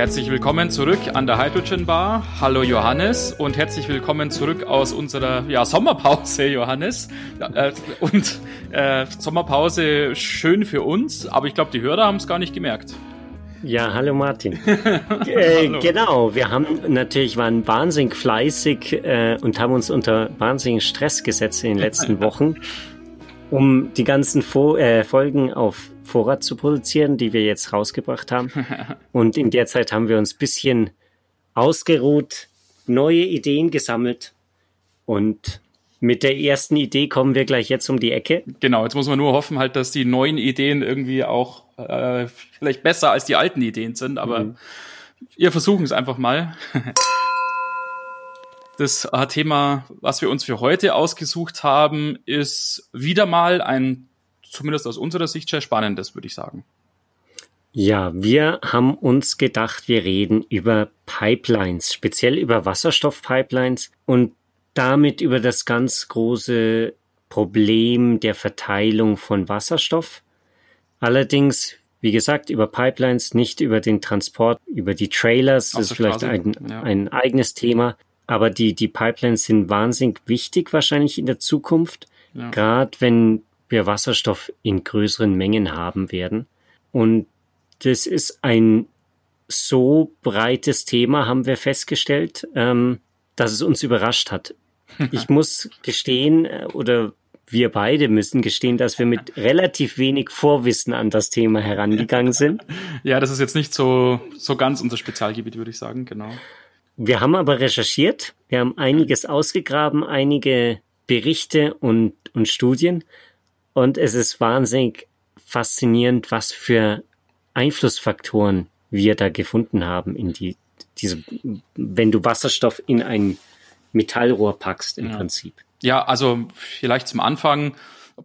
Herzlich willkommen zurück an der Hydrogen Bar. Hallo Johannes und herzlich willkommen zurück aus unserer ja, Sommerpause, Johannes. Äh, und äh, Sommerpause schön für uns, aber ich glaube, die Hörer haben es gar nicht gemerkt. Ja, hallo Martin. äh, hallo. Genau, wir haben natürlich waren wahnsinnig fleißig äh, und haben uns unter wahnsinnigen Stress gesetzt in den letzten Wochen, um die ganzen Fo äh, Folgen auf Vorrat zu produzieren, die wir jetzt rausgebracht haben. Und in der Zeit haben wir uns bisschen ausgeruht, neue Ideen gesammelt und mit der ersten Idee kommen wir gleich jetzt um die Ecke. Genau, jetzt muss man nur hoffen halt, dass die neuen Ideen irgendwie auch äh, vielleicht besser als die alten Ideen sind, aber mhm. wir versuchen es einfach mal. Das Thema, was wir uns für heute ausgesucht haben, ist wieder mal ein zumindest aus unserer Sicht sehr spannendes, würde ich sagen. Ja, wir haben uns gedacht, wir reden über Pipelines, speziell über Wasserstoffpipelines und damit über das ganz große Problem der Verteilung von Wasserstoff. Allerdings, wie gesagt, über Pipelines, nicht über den Transport, über die Trailers, das ist vielleicht ein, ja. ein eigenes Thema. Aber die, die Pipelines sind wahnsinnig wichtig wahrscheinlich in der Zukunft, ja. gerade wenn wir Wasserstoff in größeren Mengen haben werden. Und das ist ein so breites Thema, haben wir festgestellt, ähm, dass es uns überrascht hat. Ich muss gestehen, äh, oder wir beide müssen gestehen, dass wir mit relativ wenig Vorwissen an das Thema herangegangen sind. Ja, das ist jetzt nicht so, so ganz unser Spezialgebiet, würde ich sagen, genau. Wir haben aber recherchiert, wir haben einiges ausgegraben, einige Berichte und, und Studien und es ist wahnsinnig faszinierend, was für Einflussfaktoren wir da gefunden haben in die, diese, wenn du Wasserstoff in ein Metallrohr packst im ja. Prinzip. Ja, also vielleicht zum Anfang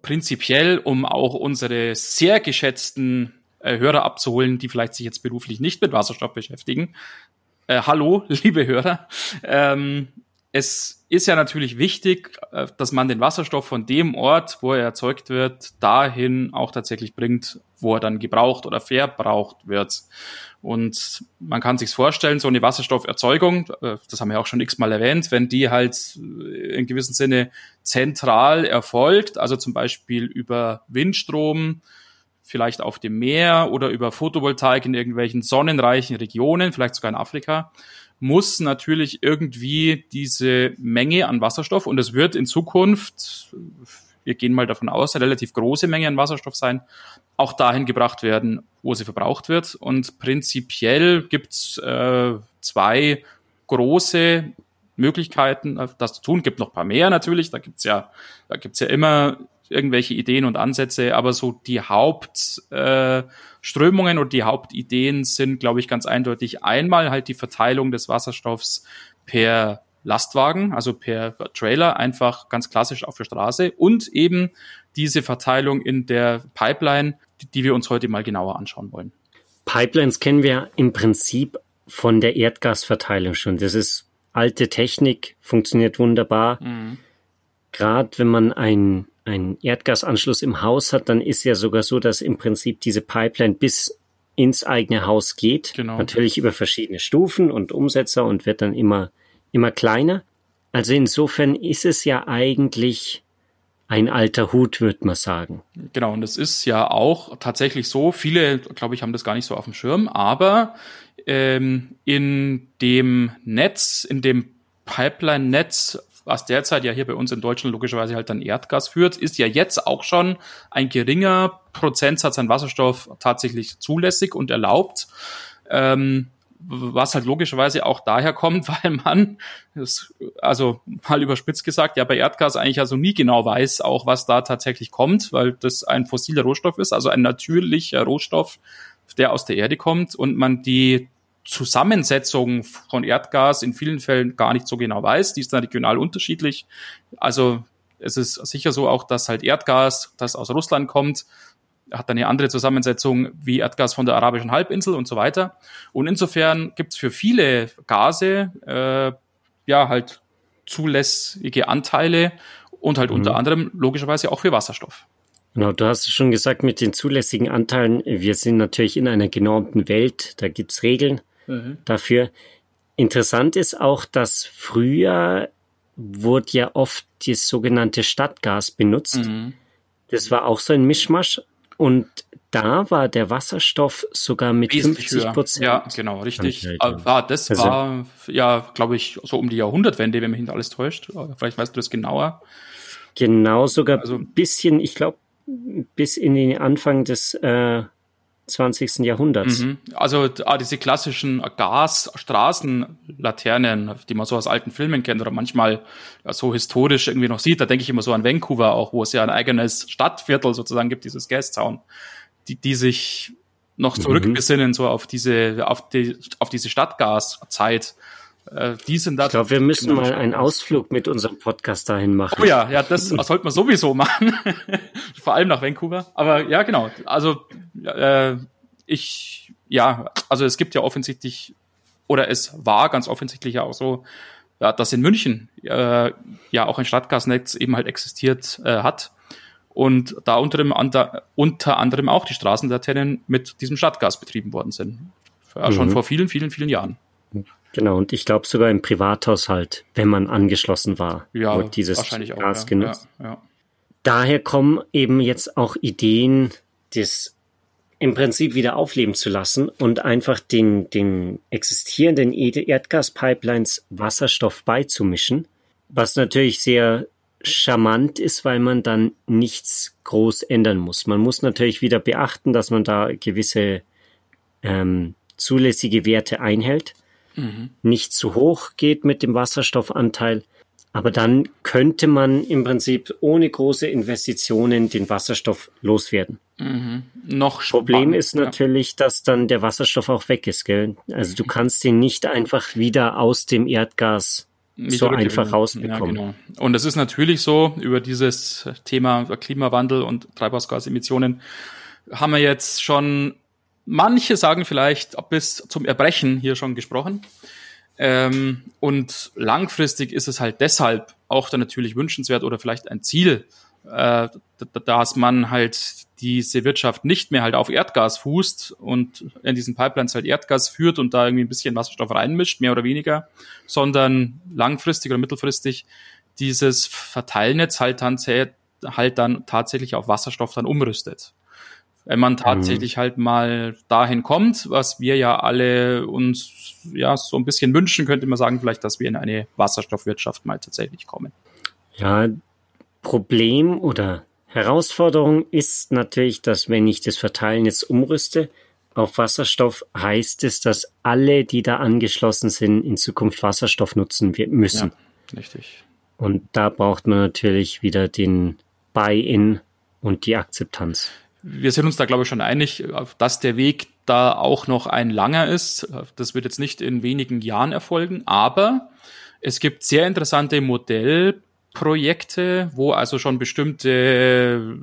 prinzipiell, um auch unsere sehr geschätzten äh, Hörer abzuholen, die vielleicht sich jetzt beruflich nicht mit Wasserstoff beschäftigen. Äh, hallo, liebe Hörer. Ähm, es ist ja natürlich wichtig, äh, dass man den Wasserstoff von dem Ort, wo er erzeugt wird, dahin auch tatsächlich bringt, wo er dann gebraucht oder verbraucht wird. Und man kann sich vorstellen, so eine Wasserstofferzeugung, äh, das haben wir auch schon x-mal erwähnt, wenn die halt in gewissem Sinne zentral erfolgt, also zum Beispiel über Windstrom, vielleicht auf dem Meer oder über Photovoltaik in irgendwelchen sonnenreichen Regionen, vielleicht sogar in Afrika, muss natürlich irgendwie diese Menge an Wasserstoff, und es wird in Zukunft, wir gehen mal davon aus, eine relativ große Menge an Wasserstoff sein, auch dahin gebracht werden, wo sie verbraucht wird. Und prinzipiell gibt's äh, zwei große Möglichkeiten, äh, das zu tun. Gibt noch paar mehr natürlich. Da gibt's ja, da gibt's ja immer irgendwelche Ideen und Ansätze, aber so die Hauptströmungen äh, und die Hauptideen sind, glaube ich, ganz eindeutig einmal halt die Verteilung des Wasserstoffs per Lastwagen, also per Trailer, einfach ganz klassisch auf der Straße und eben diese Verteilung in der Pipeline, die, die wir uns heute mal genauer anschauen wollen. Pipelines kennen wir im Prinzip von der Erdgasverteilung schon. Das ist alte Technik, funktioniert wunderbar. Mhm. Gerade wenn man ein einen Erdgasanschluss im Haus hat, dann ist ja sogar so, dass im Prinzip diese Pipeline bis ins eigene Haus geht. Genau. Natürlich über verschiedene Stufen und Umsetzer und wird dann immer, immer kleiner. Also insofern ist es ja eigentlich ein alter Hut, würde man sagen. Genau, und es ist ja auch tatsächlich so, viele, glaube ich, haben das gar nicht so auf dem Schirm, aber ähm, in dem Netz, in dem Pipeline-Netz was derzeit ja hier bei uns in Deutschland logischerweise halt dann Erdgas führt, ist ja jetzt auch schon ein geringer Prozentsatz an Wasserstoff tatsächlich zulässig und erlaubt. Ähm, was halt logischerweise auch daher kommt, weil man, also mal überspitzt gesagt, ja bei Erdgas eigentlich also nie genau weiß, auch was da tatsächlich kommt, weil das ein fossiler Rohstoff ist, also ein natürlicher Rohstoff, der aus der Erde kommt und man die Zusammensetzung von Erdgas in vielen Fällen gar nicht so genau weiß. Die ist dann regional unterschiedlich. Also es ist sicher so auch, dass halt Erdgas, das aus Russland kommt, hat eine andere Zusammensetzung wie Erdgas von der arabischen Halbinsel und so weiter. Und insofern gibt es für viele Gase äh, ja halt zulässige Anteile und halt mhm. unter anderem logischerweise auch für Wasserstoff. Genau, du hast es schon gesagt mit den zulässigen Anteilen. Wir sind natürlich in einer genormten Welt, da gibt's Regeln. Mhm. dafür. Interessant ist auch, dass früher wurde ja oft das sogenannte Stadtgas benutzt. Mhm. Das war auch so ein Mischmasch. Und da war der Wasserstoff sogar mit Wesentlich 50 Prozent. Ja, genau, richtig. Ah, das also, war, ja, glaube ich, so um die Jahrhundertwende, wenn mich nicht alles täuscht. Vielleicht weißt du das genauer. Genau, sogar also, ein bisschen, ich glaube, bis in den Anfang des äh, 20. Jahrhunderts. Mhm. Also ah, diese klassischen Gasstraßenlaternen, die man so aus alten Filmen kennt oder manchmal ja, so historisch irgendwie noch sieht, da denke ich immer so an Vancouver auch, wo es ja ein eigenes Stadtviertel sozusagen gibt, dieses Gastown, die, die sich noch zurückbesinnen mhm. so auf diese auf die auf diese Stadtgaszeit äh, die sind da. Ich glaube, wir müssen mal einen Ausflug mit unserem Podcast dahin machen. Oh ja, ja, das sollte man sowieso machen. Vor allem nach Vancouver. Aber ja, genau. Also äh, ich, ja, also es gibt ja offensichtlich, oder es war ganz offensichtlich ja auch so, ja, dass in München äh, ja auch ein Stadtgasnetz eben halt existiert äh, hat. Und da unter, dem, unter anderem auch die Straßenlaternen mit diesem Stadtgas betrieben worden sind. Ja, schon mhm. vor vielen, vielen, vielen Jahren. Genau, und ich glaube sogar im Privathaushalt, wenn man angeschlossen war, ja, wird dieses wahrscheinlich auch, Gas ja, genutzt. Ja, ja. Daher kommen eben jetzt auch Ideen, das im Prinzip wieder aufleben zu lassen und einfach den, den existierenden Erdgaspipelines Wasserstoff beizumischen, was natürlich sehr charmant ist, weil man dann nichts groß ändern muss. Man muss natürlich wieder beachten, dass man da gewisse ähm, zulässige Werte einhält mhm. nicht zu hoch geht mit dem Wasserstoffanteil. Aber dann könnte man im Prinzip ohne große Investitionen den Wasserstoff loswerden. Mhm. Noch Problem spannend, ist natürlich, ja. dass dann der Wasserstoff auch weg ist, gell? Also du mhm. kannst den nicht einfach wieder aus dem Erdgas so einfach rausbekommen. Ja, genau. Und es ist natürlich so, über dieses Thema Klimawandel und Treibhausgasemissionen haben wir jetzt schon manche sagen vielleicht bis zum Erbrechen hier schon gesprochen. Ähm, und langfristig ist es halt deshalb auch dann natürlich wünschenswert oder vielleicht ein Ziel, äh, dass man halt diese Wirtschaft nicht mehr halt auf Erdgas fußt und in diesen Pipelines halt Erdgas führt und da irgendwie ein bisschen Wasserstoff reinmischt, mehr oder weniger, sondern langfristig oder mittelfristig dieses Verteilnetz halt dann, halt dann tatsächlich auf Wasserstoff dann umrüstet wenn man tatsächlich mhm. halt mal dahin kommt, was wir ja alle uns ja so ein bisschen wünschen, könnte man sagen, vielleicht, dass wir in eine Wasserstoffwirtschaft mal tatsächlich kommen. Ja, Problem oder Herausforderung ist natürlich, dass wenn ich das Verteilen jetzt umrüste auf Wasserstoff, heißt es, dass alle, die da angeschlossen sind, in Zukunft Wasserstoff nutzen müssen. Ja, richtig. Und da braucht man natürlich wieder den Buy-in und die Akzeptanz wir sind uns da, glaube ich, schon einig, dass der Weg da auch noch ein langer ist. Das wird jetzt nicht in wenigen Jahren erfolgen, aber es gibt sehr interessante Modellprojekte, wo also schon bestimmte,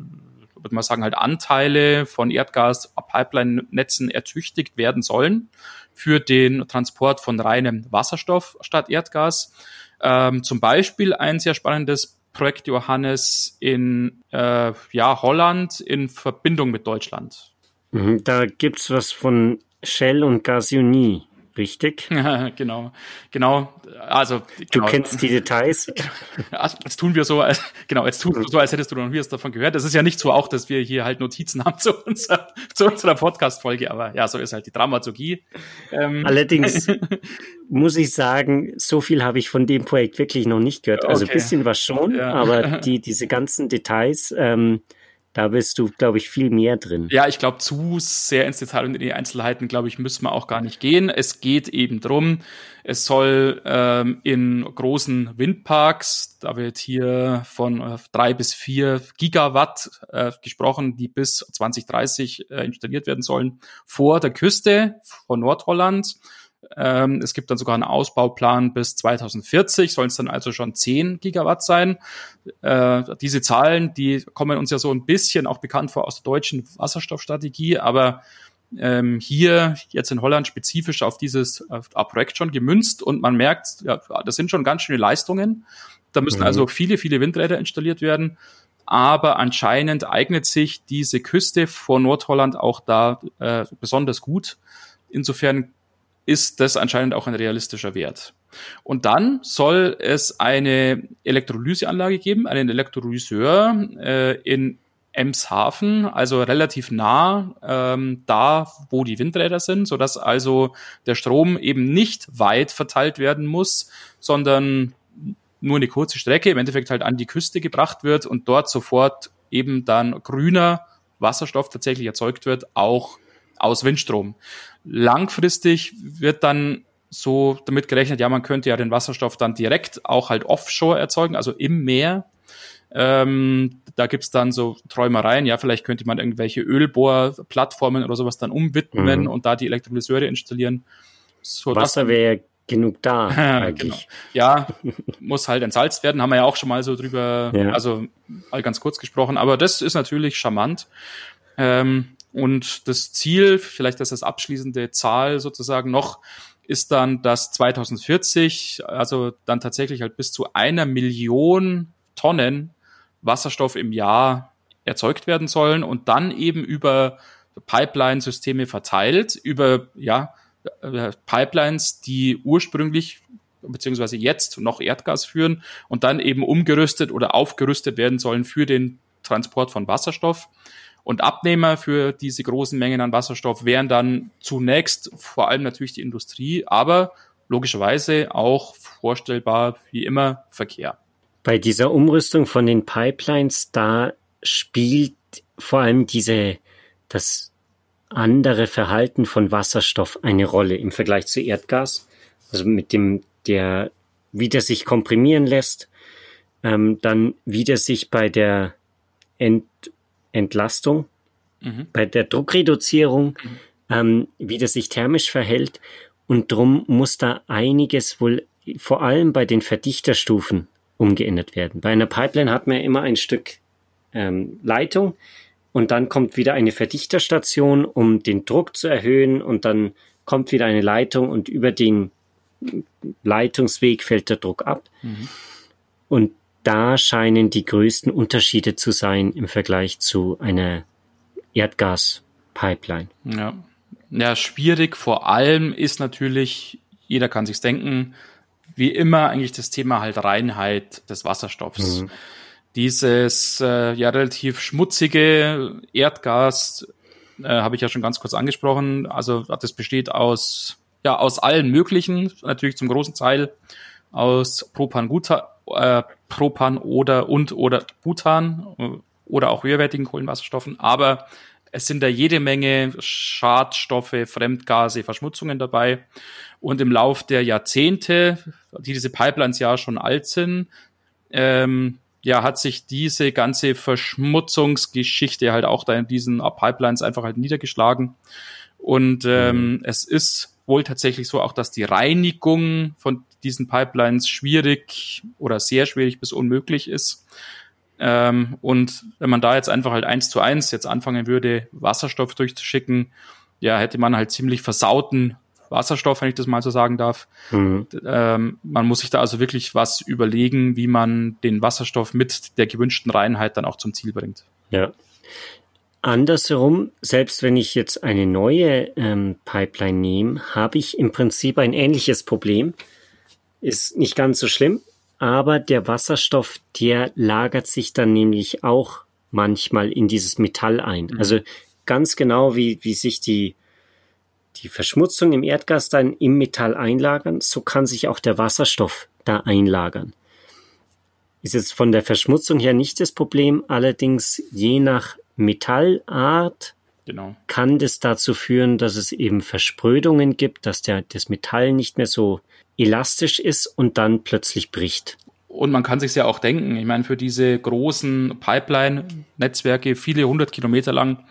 würde man sagen, halt Anteile von Erdgas-Pipeline-Netzen ertüchtigt werden sollen für den Transport von reinem Wasserstoff statt Erdgas. Ähm, zum Beispiel ein sehr spannendes Projekt Johannes in äh, ja, Holland in Verbindung mit Deutschland. Mhm, da gibt's was von Shell und Gasunie richtig? genau, genau. Also du genau. kennst die Details. Also, jetzt tun wir so, als, genau, jetzt tun wir so, als hättest du noch nie was davon gehört. Es ist ja nicht so auch, dass wir hier halt Notizen haben zu, unserer, zu unserer Podcast-Folge, aber ja, so ist halt die Dramaturgie. Ähm. Allerdings muss ich sagen, so viel habe ich von dem Projekt wirklich noch nicht gehört. Also okay. ein bisschen was schon, ja. aber die, diese ganzen Details, ähm, da bist du, glaube ich, viel mehr drin. Ja, ich glaube, zu sehr ins Detail und in die Einzelheiten, glaube ich, müssen wir auch gar nicht gehen. Es geht eben drum, es soll ähm, in großen Windparks, da wird hier von äh, drei bis vier Gigawatt äh, gesprochen, die bis 2030 äh, installiert werden sollen, vor der Küste von Nordholland ähm, es gibt dann sogar einen Ausbauplan bis 2040, sollen es dann also schon 10 Gigawatt sein. Äh, diese Zahlen, die kommen uns ja so ein bisschen auch bekannt vor aus der deutschen Wasserstoffstrategie, aber ähm, hier jetzt in Holland spezifisch auf dieses auf Projekt schon gemünzt und man merkt, ja, das sind schon ganz schöne Leistungen. Da müssen mhm. also viele, viele Windräder installiert werden. Aber anscheinend eignet sich diese Küste vor Nordholland auch da äh, besonders gut. Insofern ist das anscheinend auch ein realistischer Wert. Und dann soll es eine Elektrolyseanlage geben, einen Elektrolyseur äh, in Emshaven, also relativ nah ähm, da, wo die Windräder sind, so dass also der Strom eben nicht weit verteilt werden muss, sondern nur eine kurze Strecke im Endeffekt halt an die Küste gebracht wird und dort sofort eben dann grüner Wasserstoff tatsächlich erzeugt wird, auch aus Windstrom. Langfristig wird dann so damit gerechnet, ja, man könnte ja den Wasserstoff dann direkt auch halt offshore erzeugen, also im Meer. Ähm, da gibt's dann so Träumereien, ja, vielleicht könnte man irgendwelche Ölbohrplattformen oder sowas dann umwidmen mhm. und da die Elektrolyseure installieren. So Wasser wäre genug da eigentlich. genau. Ja, muss halt entsalzt werden, haben wir ja auch schon mal so drüber, ja. also mal ganz kurz gesprochen, aber das ist natürlich charmant. Ähm, und das Ziel, vielleicht das abschließende Zahl sozusagen noch, ist dann, dass 2040, also dann tatsächlich halt bis zu einer Million Tonnen Wasserstoff im Jahr erzeugt werden sollen und dann eben über Pipeline-Systeme verteilt, über ja, äh, Pipelines, die ursprünglich beziehungsweise jetzt noch Erdgas führen und dann eben umgerüstet oder aufgerüstet werden sollen für den Transport von Wasserstoff. Und Abnehmer für diese großen Mengen an Wasserstoff wären dann zunächst vor allem natürlich die Industrie, aber logischerweise auch vorstellbar wie immer Verkehr. Bei dieser Umrüstung von den Pipelines, da spielt vor allem diese, das andere Verhalten von Wasserstoff eine Rolle im Vergleich zu Erdgas. Also mit dem, der wieder sich komprimieren lässt, ähm, dann wieder sich bei der Ent Entlastung, mhm. bei der Druckreduzierung, mhm. ähm, wieder sich thermisch verhält. Und drum muss da einiges wohl vor allem bei den Verdichterstufen umgeändert werden. Bei einer Pipeline hat man ja immer ein Stück ähm, Leitung, und dann kommt wieder eine Verdichterstation, um den Druck zu erhöhen und dann kommt wieder eine Leitung und über den Leitungsweg fällt der Druck ab. Mhm. Und da scheinen die größten Unterschiede zu sein im Vergleich zu einer Erdgaspipeline. Ja. ja, schwierig vor allem ist natürlich, jeder kann sich's denken, wie immer eigentlich das Thema halt Reinheit des Wasserstoffs. Mhm. Dieses äh, ja relativ schmutzige Erdgas äh, habe ich ja schon ganz kurz angesprochen. Also das besteht aus ja aus allen möglichen, natürlich zum großen Teil aus Propan, Guta, äh, Propan oder und oder Butan äh, oder auch höherwertigen Kohlenwasserstoffen, aber es sind da jede Menge Schadstoffe, Fremdgase, Verschmutzungen dabei. Und im Lauf der Jahrzehnte, die diese Pipelines ja schon alt sind, ähm, ja, hat sich diese ganze Verschmutzungsgeschichte halt auch da in diesen Pipelines einfach halt niedergeschlagen. Und ähm, mhm. es ist wohl tatsächlich so auch, dass die Reinigung von diesen Pipelines schwierig oder sehr schwierig bis unmöglich ist. Ähm, und wenn man da jetzt einfach halt eins zu eins jetzt anfangen würde, Wasserstoff durchzuschicken, ja, hätte man halt ziemlich versauten Wasserstoff, wenn ich das mal so sagen darf. Mhm. Ähm, man muss sich da also wirklich was überlegen, wie man den Wasserstoff mit der gewünschten Reinheit dann auch zum Ziel bringt. Ja. Andersherum, selbst wenn ich jetzt eine neue ähm, Pipeline nehme, habe ich im Prinzip ein ähnliches Problem. Ist nicht ganz so schlimm, aber der Wasserstoff, der lagert sich dann nämlich auch manchmal in dieses Metall ein. Mhm. Also ganz genau wie, wie sich die die Verschmutzung im Erdgas dann im Metall einlagern, so kann sich auch der Wasserstoff da einlagern. Ist jetzt von der Verschmutzung her nicht das Problem, allerdings je nach Metallart genau. kann das dazu führen, dass es eben Versprödungen gibt, dass der, das Metall nicht mehr so elastisch ist und dann plötzlich bricht. Und man kann sich ja auch denken, ich meine, für diese großen Pipeline-Netzwerke, viele hundert Kilometer lang,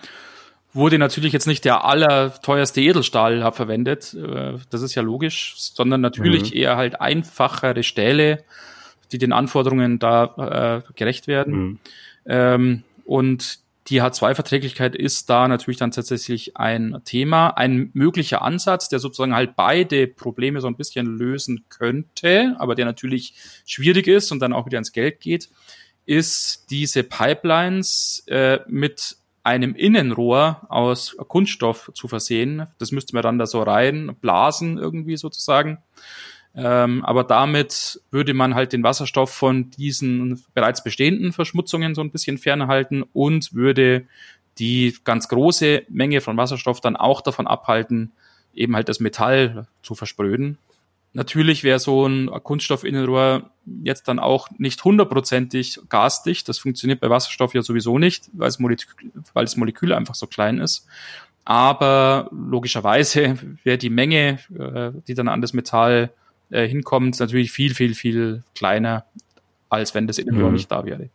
wurde natürlich jetzt nicht der allerteuerste Edelstahl verwendet, äh, das ist ja logisch, sondern natürlich mhm. eher halt einfachere Stähle, die den Anforderungen da äh, gerecht werden. Mhm. Ähm, und die H2-Verträglichkeit ist da natürlich dann tatsächlich ein Thema, ein möglicher Ansatz, der sozusagen halt beide Probleme so ein bisschen lösen könnte, aber der natürlich schwierig ist und dann auch wieder ins Geld geht, ist diese Pipelines äh, mit einem Innenrohr aus Kunststoff zu versehen. Das müsste man dann da so reinblasen irgendwie sozusagen. Ähm, aber damit würde man halt den Wasserstoff von diesen bereits bestehenden Verschmutzungen so ein bisschen fernhalten und würde die ganz große Menge von Wasserstoff dann auch davon abhalten, eben halt das Metall zu verspröden. Natürlich wäre so ein Kunststoffinnenrohr jetzt dann auch nicht hundertprozentig gasdicht. Das funktioniert bei Wasserstoff ja sowieso nicht, weil das Molekül, weil das Molekül einfach so klein ist. Aber logischerweise wäre die Menge, äh, die dann an das Metall äh, hinkommt, natürlich viel, viel, viel kleiner, als wenn das Innenrohr mhm. nicht da wäre.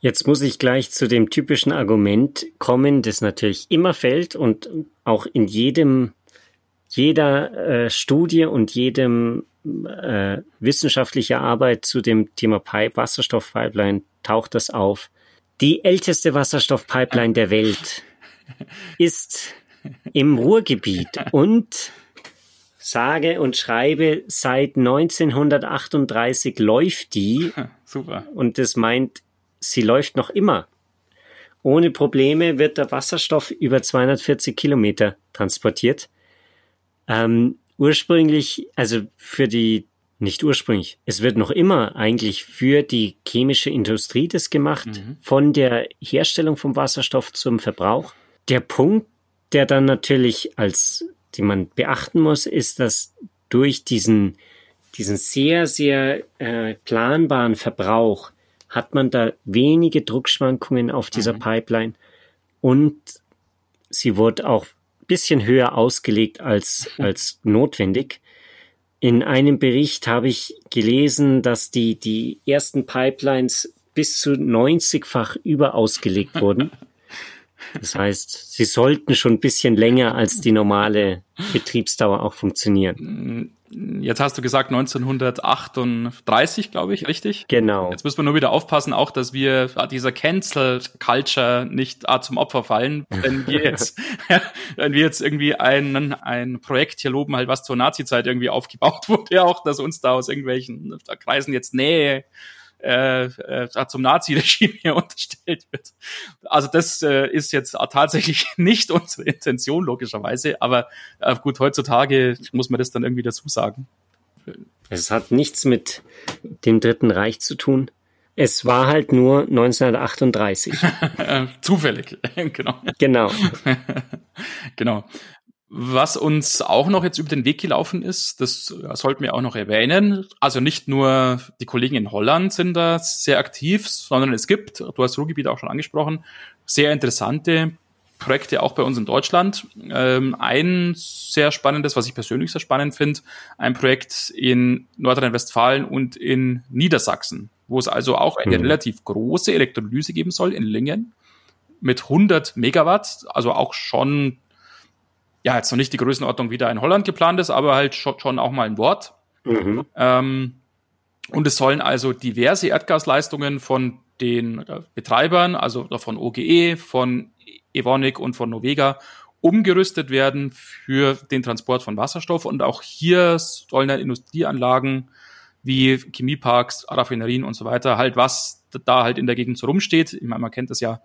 Jetzt muss ich gleich zu dem typischen Argument kommen, das natürlich immer fällt und auch in jedem, jeder äh, Studie und jedem äh, wissenschaftliche Arbeit zu dem Thema Pipe, Wasserstoffpipeline taucht das auf. Die älteste Wasserstoffpipeline der Welt ist im Ruhrgebiet und sage und schreibe, seit 1938 läuft die. Super. Und das meint, sie läuft noch immer. Ohne Probleme wird der Wasserstoff über 240 Kilometer transportiert. Ähm, ursprünglich, also für die, nicht ursprünglich, es wird noch immer eigentlich für die chemische Industrie das gemacht, mhm. von der Herstellung vom Wasserstoff zum Verbrauch. Der Punkt, der dann natürlich als die man beachten muss, ist, dass durch diesen, diesen sehr, sehr äh, planbaren Verbrauch hat man da wenige Druckschwankungen auf dieser mhm. Pipeline und sie wurde auch ein bisschen höher ausgelegt als, als notwendig. In einem Bericht habe ich gelesen, dass die, die ersten Pipelines bis zu 90-fach überausgelegt wurden. Das heißt, sie sollten schon ein bisschen länger als die normale Betriebsdauer auch funktionieren. Jetzt hast du gesagt 1938, glaube ich, richtig? Genau. Jetzt müssen wir nur wieder aufpassen, auch, dass wir dieser Cancel Culture nicht zum Opfer fallen, wenn wir jetzt, wenn wir jetzt irgendwie ein, ein Projekt hier loben, halt was zur Nazi-Zeit irgendwie aufgebaut wurde, auch, dass uns da aus irgendwelchen Kreisen jetzt Nähe äh, äh, zum Nazi-Regime hier unterstellt wird. Also das äh, ist jetzt tatsächlich nicht unsere Intention, logischerweise, aber äh, gut, heutzutage muss man das dann irgendwie dazu sagen. Es hat nichts mit dem Dritten Reich zu tun. Es war halt nur 1938. Zufällig, genau. Genau. genau. Was uns auch noch jetzt über den Weg gelaufen ist, das sollten wir auch noch erwähnen. Also nicht nur die Kollegen in Holland sind da sehr aktiv, sondern es gibt, du hast Ruhrgebiet auch schon angesprochen, sehr interessante Projekte auch bei uns in Deutschland. Ähm, ein sehr spannendes, was ich persönlich sehr spannend finde, ein Projekt in Nordrhein-Westfalen und in Niedersachsen, wo es also auch eine mhm. relativ große Elektrolyse geben soll in Lingen mit 100 Megawatt, also auch schon ja, jetzt noch nicht die Größenordnung, wie da in Holland geplant ist, aber halt schon, auch mal ein Wort. Mhm. Ähm, und es sollen also diverse Erdgasleistungen von den äh, Betreibern, also von OGE, von Evonik und von Novega, umgerüstet werden für den Transport von Wasserstoff. Und auch hier sollen dann Industrieanlagen wie Chemieparks, Raffinerien und so weiter, halt was da halt in der Gegend so rumsteht, ich meine, man kennt das ja,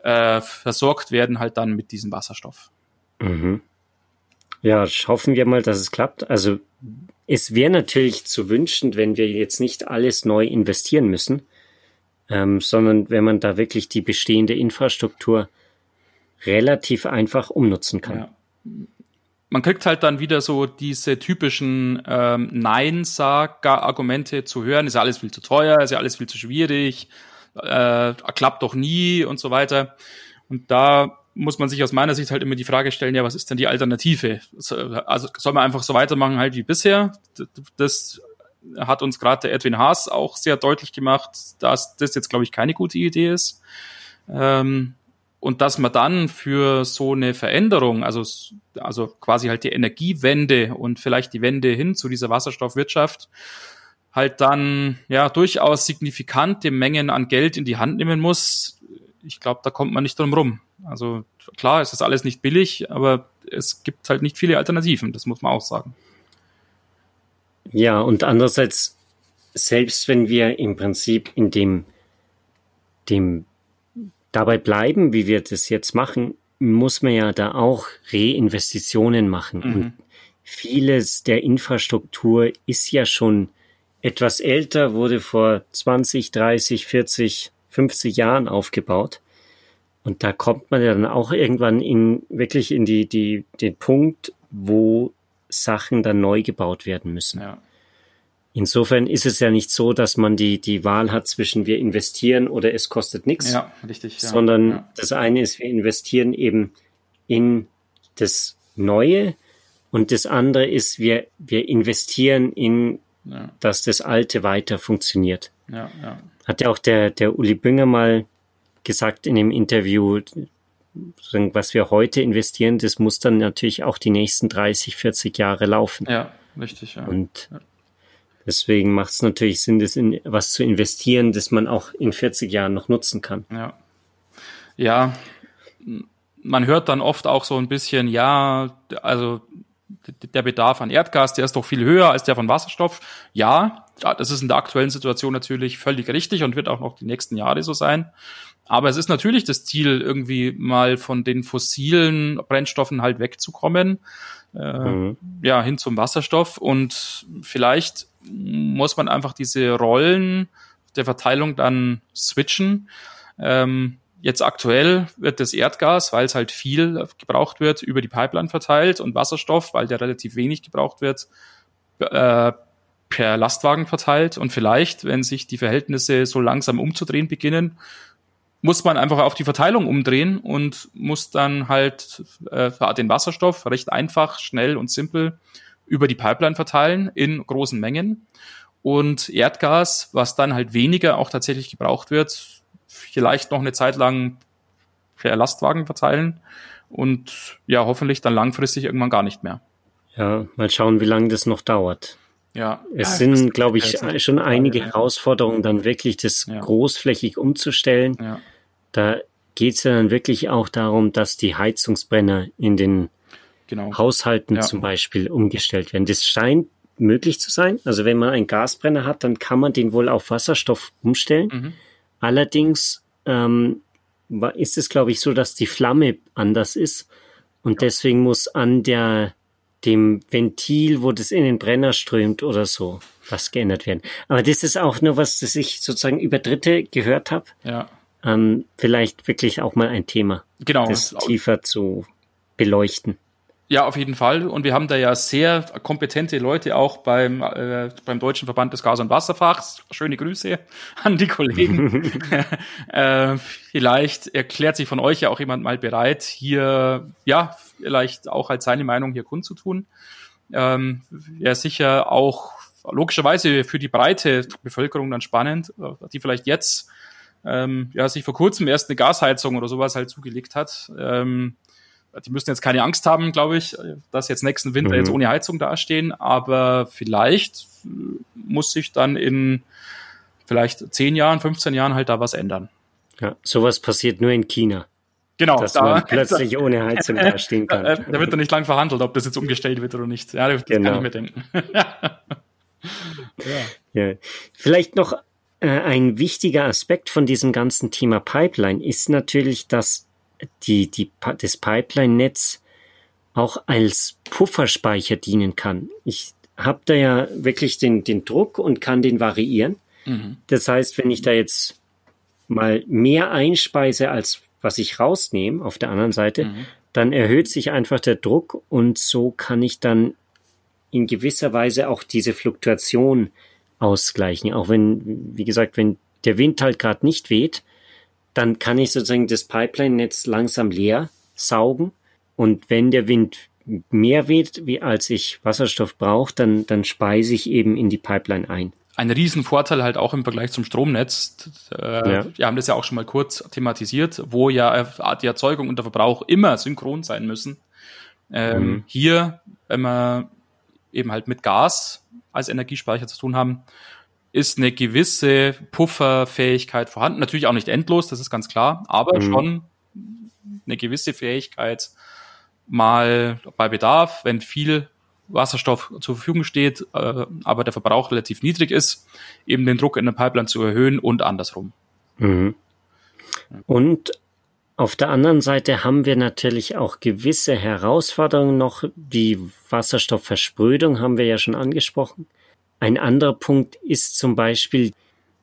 äh, versorgt werden halt dann mit diesem Wasserstoff. Mhm. Ja, hoffen wir mal, dass es klappt. Also es wäre natürlich zu wünschen, wenn wir jetzt nicht alles neu investieren müssen, ähm, sondern wenn man da wirklich die bestehende Infrastruktur relativ einfach umnutzen kann. Ja. Man kriegt halt dann wieder so diese typischen ähm, Nein-Sag-Argumente zu hören, ist ja alles viel zu teuer, ist ja alles viel zu schwierig, äh, klappt doch nie und so weiter. Und da muss man sich aus meiner Sicht halt immer die Frage stellen, ja, was ist denn die Alternative? Also soll man einfach so weitermachen halt wie bisher? Das hat uns gerade der Edwin Haas auch sehr deutlich gemacht, dass das jetzt, glaube ich, keine gute Idee ist. Ähm, und dass man dann für so eine Veränderung, also, also quasi halt die Energiewende und vielleicht die Wende hin zu dieser Wasserstoffwirtschaft, halt dann ja durchaus signifikante Mengen an Geld in die Hand nehmen muss. Ich glaube, da kommt man nicht drum rum. Also klar, es ist alles nicht billig, aber es gibt halt nicht viele Alternativen, das muss man auch sagen. Ja, und andererseits, selbst wenn wir im Prinzip in dem, dem dabei bleiben, wie wir das jetzt machen, muss man ja da auch Reinvestitionen machen. Mhm. Und vieles der Infrastruktur ist ja schon etwas älter, wurde vor 20, 30, 40, 50 Jahren aufgebaut. Und da kommt man ja dann auch irgendwann in wirklich in die, die, den Punkt, wo Sachen dann neu gebaut werden müssen. Ja. Insofern ist es ja nicht so, dass man die, die Wahl hat zwischen wir investieren oder es kostet nichts. Ja, richtig. Ja. Sondern ja. das eine ist, wir investieren eben in das Neue und das andere ist, wir, wir investieren in, dass das Alte weiter funktioniert. Ja, ja. Hat ja auch der, der Uli Bünger mal gesagt in dem Interview, was wir heute investieren, das muss dann natürlich auch die nächsten 30, 40 Jahre laufen. Ja, richtig. Ja. Und Deswegen macht es natürlich Sinn, das in was zu investieren, das man auch in 40 Jahren noch nutzen kann. Ja. Ja, man hört dann oft auch so ein bisschen, ja, also der Bedarf an Erdgas, der ist doch viel höher als der von Wasserstoff. Ja, das ist in der aktuellen Situation natürlich völlig richtig und wird auch noch die nächsten Jahre so sein. Aber es ist natürlich das Ziel, irgendwie mal von den fossilen Brennstoffen halt wegzukommen, äh, mhm. ja, hin zum Wasserstoff. Und vielleicht muss man einfach diese Rollen der Verteilung dann switchen. Ähm, jetzt aktuell wird das Erdgas, weil es halt viel gebraucht wird, über die Pipeline verteilt und Wasserstoff, weil der relativ wenig gebraucht wird, äh, per Lastwagen verteilt. Und vielleicht, wenn sich die Verhältnisse so langsam umzudrehen beginnen, muss man einfach auf die Verteilung umdrehen und muss dann halt äh, den Wasserstoff recht einfach, schnell und simpel über die Pipeline verteilen in großen Mengen. Und Erdgas, was dann halt weniger auch tatsächlich gebraucht wird, vielleicht noch eine Zeit lang per Lastwagen verteilen und ja, hoffentlich dann langfristig irgendwann gar nicht mehr. Ja, mal schauen, wie lange das noch dauert. Ja. Es sind, glaube ich, schon einige Herausforderungen, dann wirklich das ja. großflächig umzustellen. Ja. Da geht es ja dann wirklich auch darum, dass die Heizungsbrenner in den genau. Haushalten ja. zum Beispiel umgestellt werden. Das scheint möglich zu sein. Also wenn man einen Gasbrenner hat, dann kann man den wohl auf Wasserstoff umstellen. Mhm. Allerdings ähm, ist es, glaube ich, so, dass die Flamme anders ist und ja. deswegen muss an der dem Ventil, wo das in den Brenner strömt oder so, was geändert werden. Aber das ist auch nur was, das ich sozusagen über Dritte gehört habe. Ja. Ähm, vielleicht wirklich auch mal ein Thema, genau. das tiefer zu beleuchten. Ja, auf jeden Fall. Und wir haben da ja sehr kompetente Leute auch beim, äh, beim Deutschen Verband des Gas- und Wasserfachs. Schöne Grüße an die Kollegen. äh, vielleicht erklärt sich von euch ja auch jemand mal bereit, hier, ja, vielleicht auch als seine Meinung hier kundzutun. Ähm, ja, sicher auch logischerweise für die breite Bevölkerung dann spannend, die vielleicht jetzt, ähm, ja, sich vor kurzem erst eine Gasheizung oder sowas halt zugelegt hat. Ähm, die müssen jetzt keine Angst haben, glaube ich, dass jetzt nächsten Winter mhm. jetzt ohne Heizung dastehen, aber vielleicht muss sich dann in vielleicht 10 Jahren, 15 Jahren halt da was ändern. Ja, sowas passiert nur in China. Genau, dass da, man plötzlich ohne Heizung dastehen kann. Da, da wird dann nicht lang verhandelt, ob das jetzt umgestellt wird oder nicht. Ja, das genau. kann ich mir denken. ja. ja. Vielleicht noch äh, ein wichtiger Aspekt von diesem ganzen Thema Pipeline ist natürlich, dass die, die, das Pipeline-Netz auch als Pufferspeicher dienen kann. Ich habe da ja wirklich den, den Druck und kann den variieren. Mhm. Das heißt, wenn ich da jetzt mal mehr einspeise, als was ich rausnehme auf der anderen Seite, mhm. dann erhöht sich einfach der Druck und so kann ich dann in gewisser Weise auch diese Fluktuation ausgleichen. Auch wenn, wie gesagt, wenn der Wind halt gerade nicht weht, dann kann ich sozusagen das Pipeline-Netz langsam leer saugen. Und wenn der Wind mehr weht, wie als ich Wasserstoff brauche, dann, dann speise ich eben in die Pipeline ein. Ein Riesenvorteil halt auch im Vergleich zum Stromnetz. Äh, ja. Wir haben das ja auch schon mal kurz thematisiert, wo ja die Erzeugung und der Verbrauch immer synchron sein müssen. Ähm, mhm. Hier, wenn wir eben halt mit Gas als Energiespeicher zu tun haben, ist eine gewisse Pufferfähigkeit vorhanden. Natürlich auch nicht endlos, das ist ganz klar, aber mhm. schon eine gewisse Fähigkeit, mal bei Bedarf, wenn viel Wasserstoff zur Verfügung steht, äh, aber der Verbrauch relativ niedrig ist, eben den Druck in der Pipeline zu erhöhen und andersrum. Mhm. Und Auf der anderen Seite haben wir natürlich auch gewisse Herausforderungen noch. Die Wasserstoffversprödung haben wir ja schon angesprochen. Ein anderer Punkt ist zum Beispiel,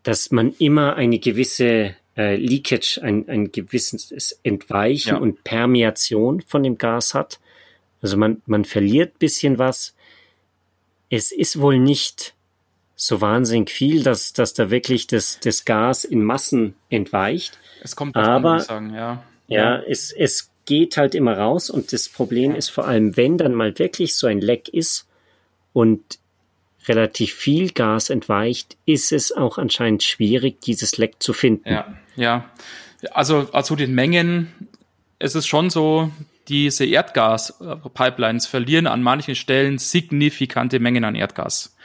dass man immer eine gewisse äh, Leakage, ein, ein gewisses Entweichen ja. und Permeation von dem Gas hat. Also man, man verliert bisschen was. Es ist wohl nicht so wahnsinnig viel, dass, dass da wirklich das, das Gas in Massen entweicht. Es kommt aber, an, sagen, ja. Ja, ja, es, es geht halt immer raus und das Problem ist vor allem, wenn dann mal wirklich so ein Leck ist und relativ viel Gas entweicht, ist es auch anscheinend schwierig, dieses Leck zu finden. Ja, ja. Also, also den Mengen ist es schon so, diese Erdgaspipelines verlieren an manchen Stellen signifikante Mengen an Erdgas.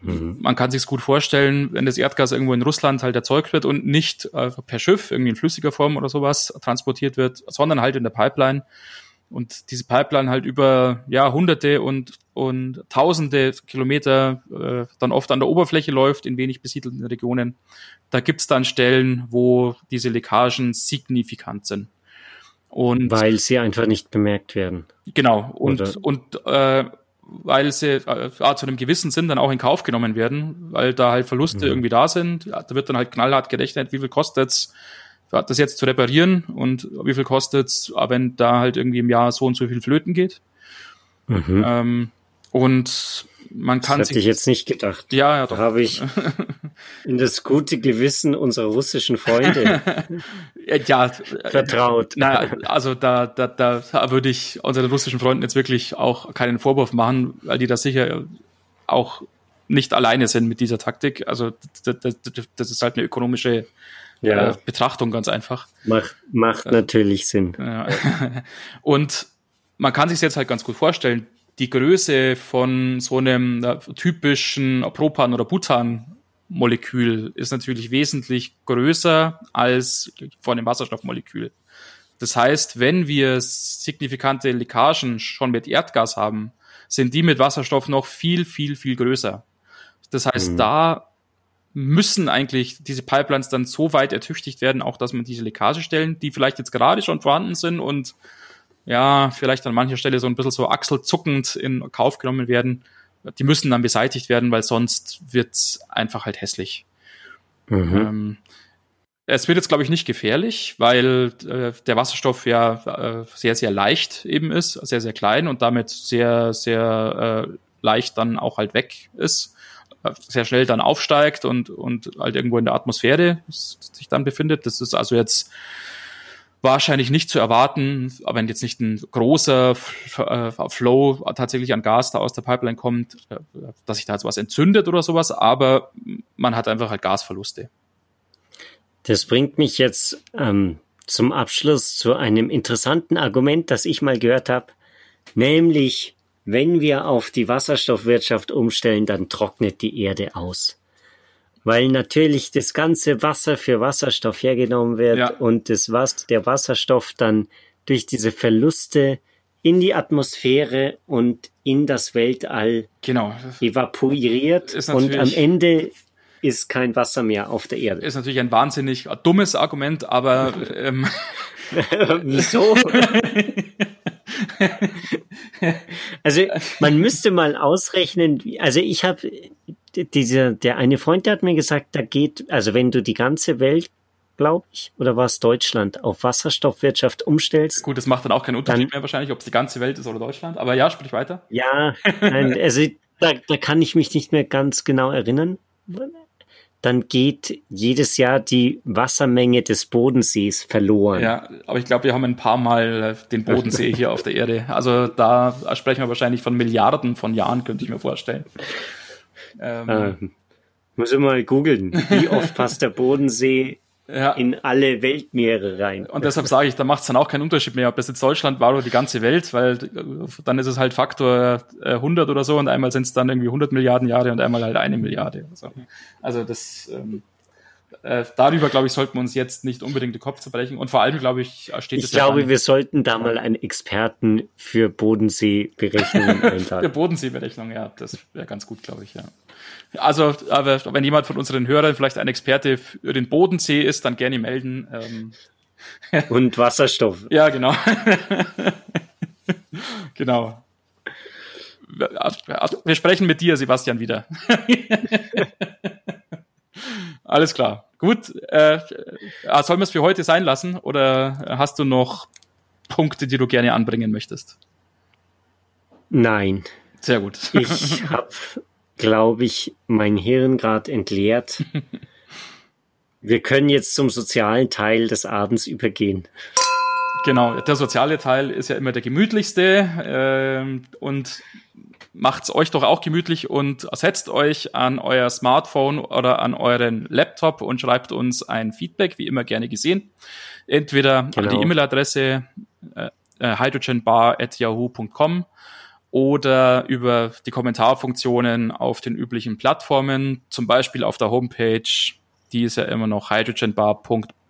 Mhm. Man kann sich gut vorstellen, wenn das Erdgas irgendwo in Russland halt erzeugt wird und nicht äh, per Schiff, irgendwie in flüssiger Form oder sowas transportiert wird, sondern halt in der Pipeline. Und diese Pipeline halt über ja, hunderte und, und tausende Kilometer äh, dann oft an der Oberfläche läuft, in wenig besiedelten Regionen. Da gibt's dann Stellen, wo diese Leckagen signifikant sind. Und weil sie einfach nicht bemerkt werden. Genau. Und, Oder? und äh, weil sie äh, zu einem gewissen Sinn dann auch in Kauf genommen werden, weil da halt Verluste mhm. irgendwie da sind. Da wird dann halt knallhart gerechnet, wie viel kostet's, das jetzt zu reparieren und wie viel kostet's, wenn da halt irgendwie im Jahr so und so viel flöten geht. Mhm. Ähm, und man kann das hätte ich jetzt nicht gedacht. Ja, ja, doch. Habe ich in das gute Gewissen unserer russischen Freunde ja, vertraut. Na, also da, da, da würde ich unseren russischen Freunden jetzt wirklich auch keinen Vorwurf machen, weil die da sicher auch nicht alleine sind mit dieser Taktik. Also das, das, das ist halt eine ökonomische ja. äh, Betrachtung ganz einfach. Macht, macht äh, natürlich Sinn. Ja. Und man kann sich jetzt halt ganz gut vorstellen, die Größe von so einem typischen Propan- oder Butan-Molekül ist natürlich wesentlich größer als von einem Wasserstoffmolekül. Das heißt, wenn wir signifikante Leckagen schon mit Erdgas haben, sind die mit Wasserstoff noch viel, viel, viel größer. Das heißt, mhm. da müssen eigentlich diese Pipelines dann so weit ertüchtigt werden, auch dass man diese Leckagestellen, die vielleicht jetzt gerade schon vorhanden sind und ja, vielleicht an mancher Stelle so ein bisschen so achselzuckend in Kauf genommen werden. Die müssen dann beseitigt werden, weil sonst wird's einfach halt hässlich. Mhm. Ähm, es wird jetzt, glaube ich, nicht gefährlich, weil äh, der Wasserstoff ja äh, sehr, sehr leicht eben ist, sehr, sehr klein und damit sehr, sehr äh, leicht dann auch halt weg ist, äh, sehr schnell dann aufsteigt und, und halt irgendwo in der Atmosphäre sich dann befindet. Das ist also jetzt wahrscheinlich nicht zu erwarten, wenn jetzt nicht ein großer äh, Flow tatsächlich an Gas da aus der Pipeline kommt, äh, dass sich da jetzt was entzündet oder sowas, aber man hat einfach halt Gasverluste. Das bringt mich jetzt ähm, zum Abschluss zu einem interessanten Argument, das ich mal gehört habe, nämlich wenn wir auf die Wasserstoffwirtschaft umstellen, dann trocknet die Erde aus weil natürlich das ganze Wasser für Wasserstoff hergenommen wird ja. und das was der Wasserstoff dann durch diese Verluste in die Atmosphäre und in das Weltall genau. evaporiert und am Ende ist kein Wasser mehr auf der Erde. Ist natürlich ein wahnsinnig dummes Argument, aber ähm, wieso? also man müsste mal ausrechnen, also ich habe dieser, der eine Freund, der hat mir gesagt, da geht, also wenn du die ganze Welt, glaube ich, oder war es Deutschland, auf Wasserstoffwirtschaft umstellst. Gut, das macht dann auch keinen Unterschied dann, mehr wahrscheinlich, ob es die ganze Welt ist oder Deutschland. Aber ja, sprich weiter. Ja, also da, da kann ich mich nicht mehr ganz genau erinnern. Dann geht jedes Jahr die Wassermenge des Bodensees verloren. Ja, aber ich glaube, wir haben ein paar Mal den Bodensee hier auf der Erde. Also da sprechen wir wahrscheinlich von Milliarden von Jahren, könnte ich mir vorstellen. Ähm, äh, muss ich mal googeln, wie oft passt der Bodensee ja. in alle Weltmeere rein. Und deshalb sage ich, da macht es dann auch keinen Unterschied mehr, ob das jetzt Deutschland war oder die ganze Welt, weil dann ist es halt Faktor 100 äh, oder so und einmal sind es dann irgendwie 100 Milliarden Jahre und einmal halt eine Milliarde. Also, also das ähm, äh, darüber, glaube ich, sollten wir uns jetzt nicht unbedingt den Kopf zerbrechen. Und vor allem, glaube ich, steht es. Ich glaube, ja wir sollten da mal einen Experten für Bodenseeberechnungen einladen. für Bodenseeberechnung, ja, das wäre ganz gut, glaube ich, ja. Also, aber wenn jemand von unseren Hörern vielleicht ein Experte für den Bodensee ist, dann gerne melden. Ähm, Und Wasserstoff. Ja, genau. genau. Wir sprechen mit dir, Sebastian, wieder. Alles klar. Gut. Äh, äh sollen wir es für heute sein lassen oder hast du noch Punkte, die du gerne anbringen möchtest? Nein. Sehr gut. Ich habe, glaube ich, mein Hirn gerade entleert. Wir können jetzt zum sozialen Teil des Abends übergehen. Genau, der soziale Teil ist ja immer der gemütlichste äh, und macht's euch doch auch gemütlich und setzt euch an euer Smartphone oder an euren Laptop und schreibt uns ein Feedback, wie immer gerne gesehen. Entweder genau. an die genau. E-Mail-Adresse äh, äh hydrogenbar.yahoo.com oder über die Kommentarfunktionen auf den üblichen Plattformen, zum Beispiel auf der Homepage, die ist ja immer noch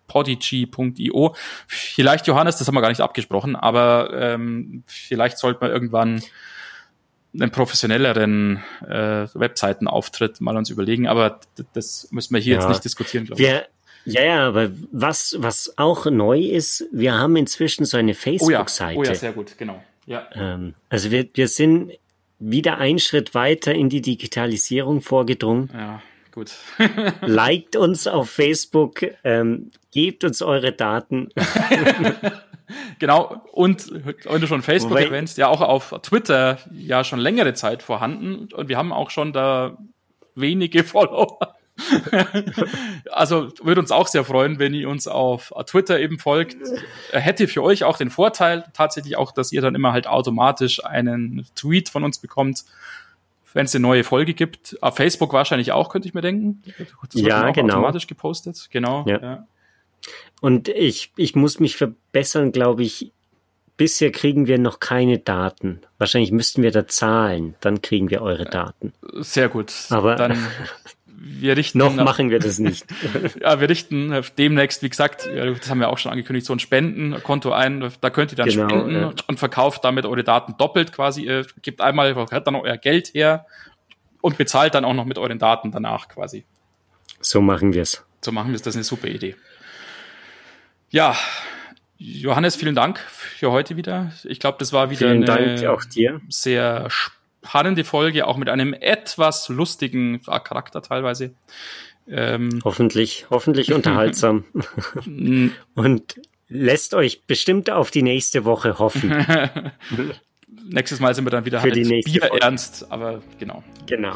hydrogenbar.podigy.io. Vielleicht, Johannes, das haben wir gar nicht abgesprochen, aber ähm, vielleicht sollte man irgendwann einen professionelleren äh, Webseitenauftritt mal uns überlegen, aber das müssen wir hier ja. jetzt nicht diskutieren, glaube ich. Ja, ja, aber was, was auch neu ist, wir haben inzwischen so eine Facebook-Seite. Oh, ja. oh ja, sehr gut, genau. Ja. Ähm, also wir, wir sind wieder einen Schritt weiter in die Digitalisierung vorgedrungen. Ja, gut. Liked uns auf Facebook, ähm, gebt uns eure Daten. genau, und wenn du schon Facebook Wobei, erwähnst, ja auch auf Twitter ja schon längere Zeit vorhanden und wir haben auch schon da wenige Follower. also würde uns auch sehr freuen, wenn ihr uns auf Twitter eben folgt. Hätte für euch auch den Vorteil tatsächlich auch, dass ihr dann immer halt automatisch einen Tweet von uns bekommt, wenn es eine neue Folge gibt. Auf Facebook wahrscheinlich auch, könnte ich mir denken. Das ja, genau. automatisch gepostet. Genau. Ja. ja. Und ich, ich muss mich verbessern, glaube ich. Bisher kriegen wir noch keine Daten. Wahrscheinlich müssten wir da zahlen, dann kriegen wir eure Daten. Sehr gut. Aber dann wir richten. Noch machen wir das nicht. ja, wir richten demnächst, wie gesagt, das haben wir auch schon angekündigt, so ein Spendenkonto ein. Da könnt ihr dann genau, spenden ja. und verkauft damit eure Daten doppelt quasi. Ihr gebt einmal, dann euer Geld her und bezahlt dann auch noch mit euren Daten danach quasi. So machen wir es. So machen wir es. Das ist eine super Idee. Ja, Johannes, vielen Dank für heute wieder. Ich glaube, das war wieder vielen eine Dank auch dir. sehr spannende spannende Folge, auch mit einem etwas lustigen Charakter teilweise. Ähm, hoffentlich, hoffentlich unterhaltsam. Und lässt euch bestimmt auf die nächste Woche hoffen. Nächstes Mal sind wir dann wieder Für halt die nächste Bier Folge. ernst, aber genau. Genau.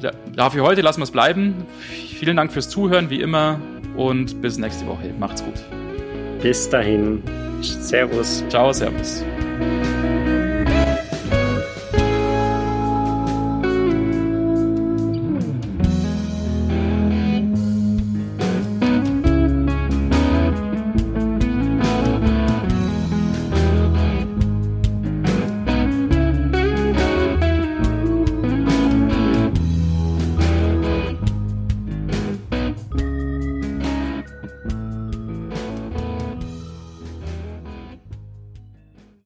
Ja, ja, für heute lassen wir es bleiben. Vielen Dank fürs Zuhören, wie immer, und bis nächste Woche. Macht's gut. Bis dahin. Servus. Ciao, Servus.